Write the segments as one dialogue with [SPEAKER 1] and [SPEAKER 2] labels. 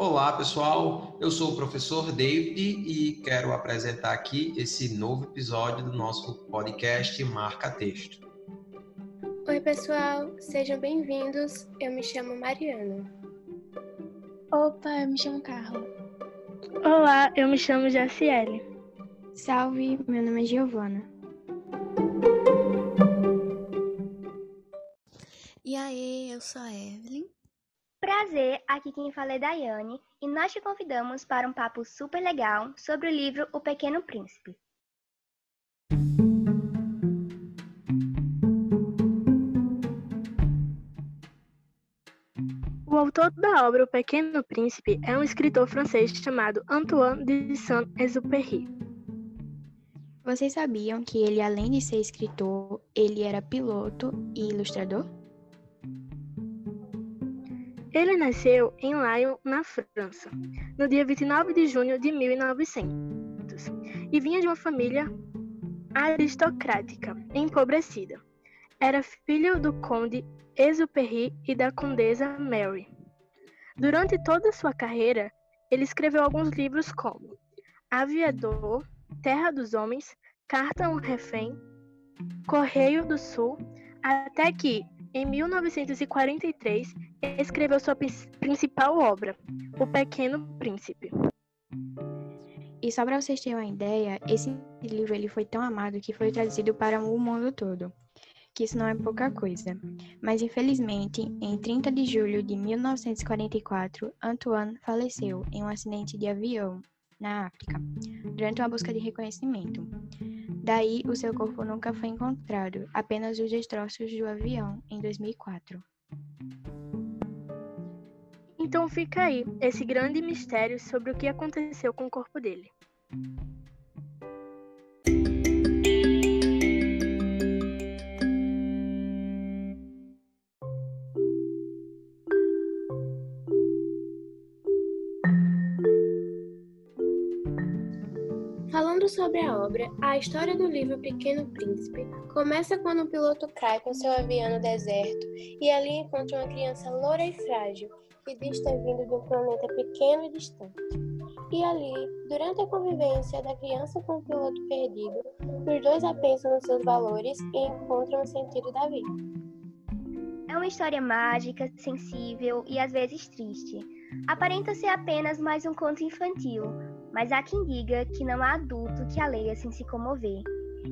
[SPEAKER 1] Olá, pessoal. Eu sou o professor David e quero apresentar aqui esse novo episódio do nosso podcast Marca Texto.
[SPEAKER 2] Oi, pessoal. Sejam bem-vindos. Eu me chamo Mariana.
[SPEAKER 3] Opa, eu me chamo Carla.
[SPEAKER 4] Olá, eu me chamo Jaciele.
[SPEAKER 5] Salve, meu nome é Giovana.
[SPEAKER 6] E aí, eu sou a Evelyn.
[SPEAKER 7] Prazer, aqui quem fala é Daiane e nós te convidamos para um papo super legal sobre o livro O Pequeno Príncipe.
[SPEAKER 4] O autor da obra O Pequeno Príncipe é um escritor francês chamado Antoine de Saint-Exupéry.
[SPEAKER 5] Vocês sabiam que ele, além de ser escritor, ele era piloto e ilustrador?
[SPEAKER 4] Ele nasceu em Lyon, na França, no dia 29 de junho de 1900, e vinha de uma família aristocrática, empobrecida. Era filho do conde Exupéry e da condesa Mary. Durante toda sua carreira, ele escreveu alguns livros como Aviador, Terra dos Homens, Carta a um Refém, Correio do Sul, até que, em 1943, escreveu sua principal obra, O Pequeno Príncipe.
[SPEAKER 5] E só para vocês terem uma ideia, esse livro ele foi tão amado que foi traduzido para o mundo todo, que isso não é pouca coisa. Mas infelizmente, em 30 de julho de 1944, Antoine faleceu em um acidente de avião na África, durante uma busca de reconhecimento. Daí, o seu corpo nunca foi encontrado, apenas os destroços do avião em 2004.
[SPEAKER 4] Então fica aí esse grande mistério sobre o que aconteceu com o corpo dele.
[SPEAKER 2] Sobre a obra, a história do livro Pequeno Príncipe começa quando um piloto cai com seu avião no deserto e ali encontra uma criança loura e frágil que diz ter vindo de um planeta pequeno e distante. E ali, durante a convivência da criança com o piloto perdido, os dois apensam nos seus valores e encontram o sentido da vida.
[SPEAKER 7] É uma história mágica, sensível e às vezes triste. Aparenta ser apenas mais um conto infantil, mas há quem diga que não há adulto que a leia sem se comover.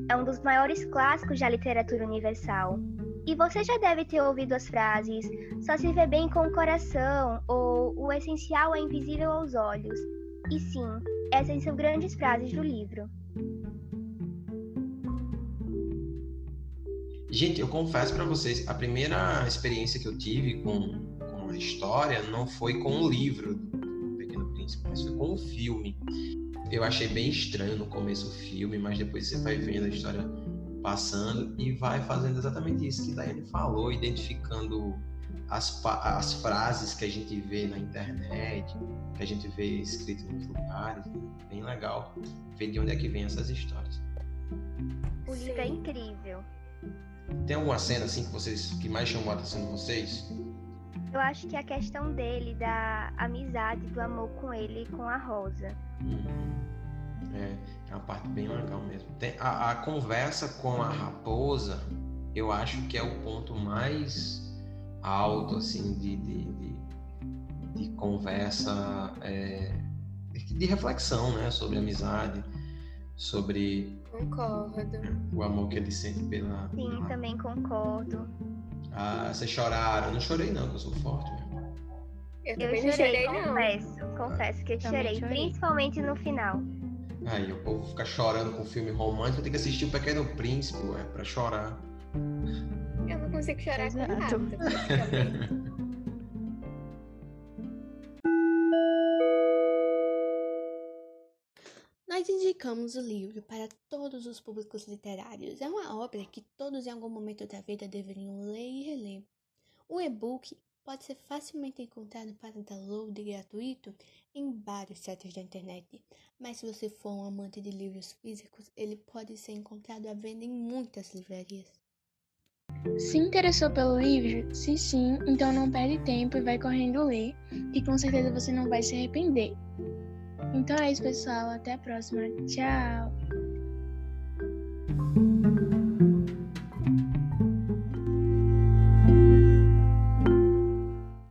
[SPEAKER 7] É um dos maiores clássicos da literatura universal. E você já deve ter ouvido as frases: só se vê bem com o coração ou o essencial é invisível aos olhos. E sim, essas são grandes frases do livro.
[SPEAKER 1] Gente, eu confesso para vocês, a primeira experiência que eu tive com, com a história não foi com o livro do Pequeno Príncipe, mas foi com o filme. Eu achei bem estranho no começo o filme, mas depois você vai vendo a história passando e vai fazendo exatamente isso que Daiane falou, identificando as, as frases que a gente vê na internet, que a gente vê escrito nos lugares. Bem legal ver de onde é que vem essas histórias.
[SPEAKER 7] O livro é incrível.
[SPEAKER 1] Tem alguma cena assim que vocês que mais chamou a atenção de vocês?
[SPEAKER 7] Eu acho que a questão dele, da amizade, do amor com ele e com a Rosa.
[SPEAKER 1] Uhum. É, é uma parte bem legal mesmo. Tem, a, a, conversa com a raposa, eu acho que é o ponto mais alto, assim, de, de, de, de conversa, é, de reflexão, né? Sobre amizade, sobre
[SPEAKER 2] Concordo.
[SPEAKER 1] o amor que ele sente pela.
[SPEAKER 7] Sim,
[SPEAKER 1] pela...
[SPEAKER 7] também concordo.
[SPEAKER 1] Ah, vocês choraram? Eu não chorei, não, que eu sou forte mesmo.
[SPEAKER 2] Eu,
[SPEAKER 7] Eu chorei,
[SPEAKER 2] chorei, não.
[SPEAKER 7] confesso. Confesso que eu chorei,
[SPEAKER 5] chorei.
[SPEAKER 7] principalmente no final.
[SPEAKER 1] Aí o povo fica chorando com filme romântico, tem que assistir o Pequeno Príncipe, ué, pra chorar.
[SPEAKER 2] Eu não consigo chorar com
[SPEAKER 5] Exato.
[SPEAKER 2] nada,
[SPEAKER 6] Nós indicamos o livro para todos os públicos literários. É uma obra que todos em algum momento da vida deveriam ler e reler. O e-book pode ser facilmente encontrado para download gratuito em vários sites da internet, mas se você for um amante de livros físicos, ele pode ser encontrado à venda em muitas livrarias.
[SPEAKER 3] Se interessou pelo livro? Se sim, então não perde tempo e vai correndo ler, que com certeza você não vai se arrepender. Então é isso, pessoal. Até a próxima. Tchau!